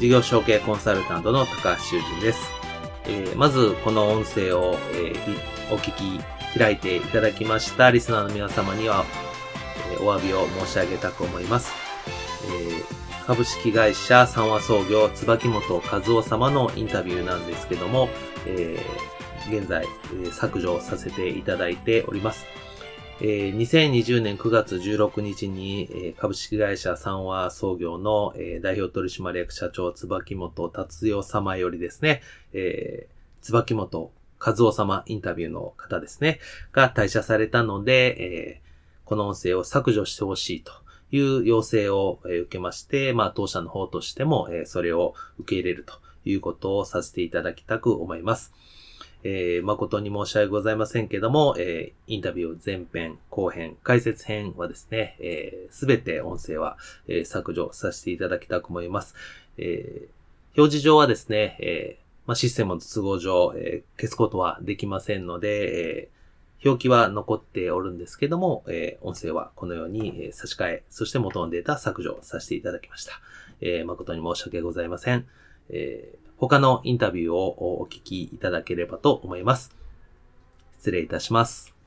事業承継コンサルタントの高橋修人です。えー、まず、この音声を、えー、お聞き開いていただきましたリスナーの皆様には、えー、お詫びを申し上げたく思います。え、株式会社三和創業椿本和夫様のインタビューなんですけども、え、現在、え、削除させていただいております。えー、2020年9月16日に、えー、株式会社三和創業の、えー、代表取締役社長椿本達代様よりですね、えー、椿本和夫様インタビューの方ですね、が退社されたので、えー、この音声を削除してほしいという要請を、受けまして、まあ当社の方としても、えー、それを受け入れるということをさせていただきたく思います。えー、誠に申し訳ございませんけども、えー、インタビュー前編、後編、解説編はですね、す、え、べ、て音声は、えー、削除させていただきたく思います。えー、表示上はですね、えーま、システムの都合上、えー、消すことはできませんので、えー、表記は残っておるんですけども、えー、音声はこのように、えー、差し替え、そして元のデータ削除させていただきました。えー、誠に申し訳ございません。えー他のインタビューをお聞きいただければと思います。失礼いたします。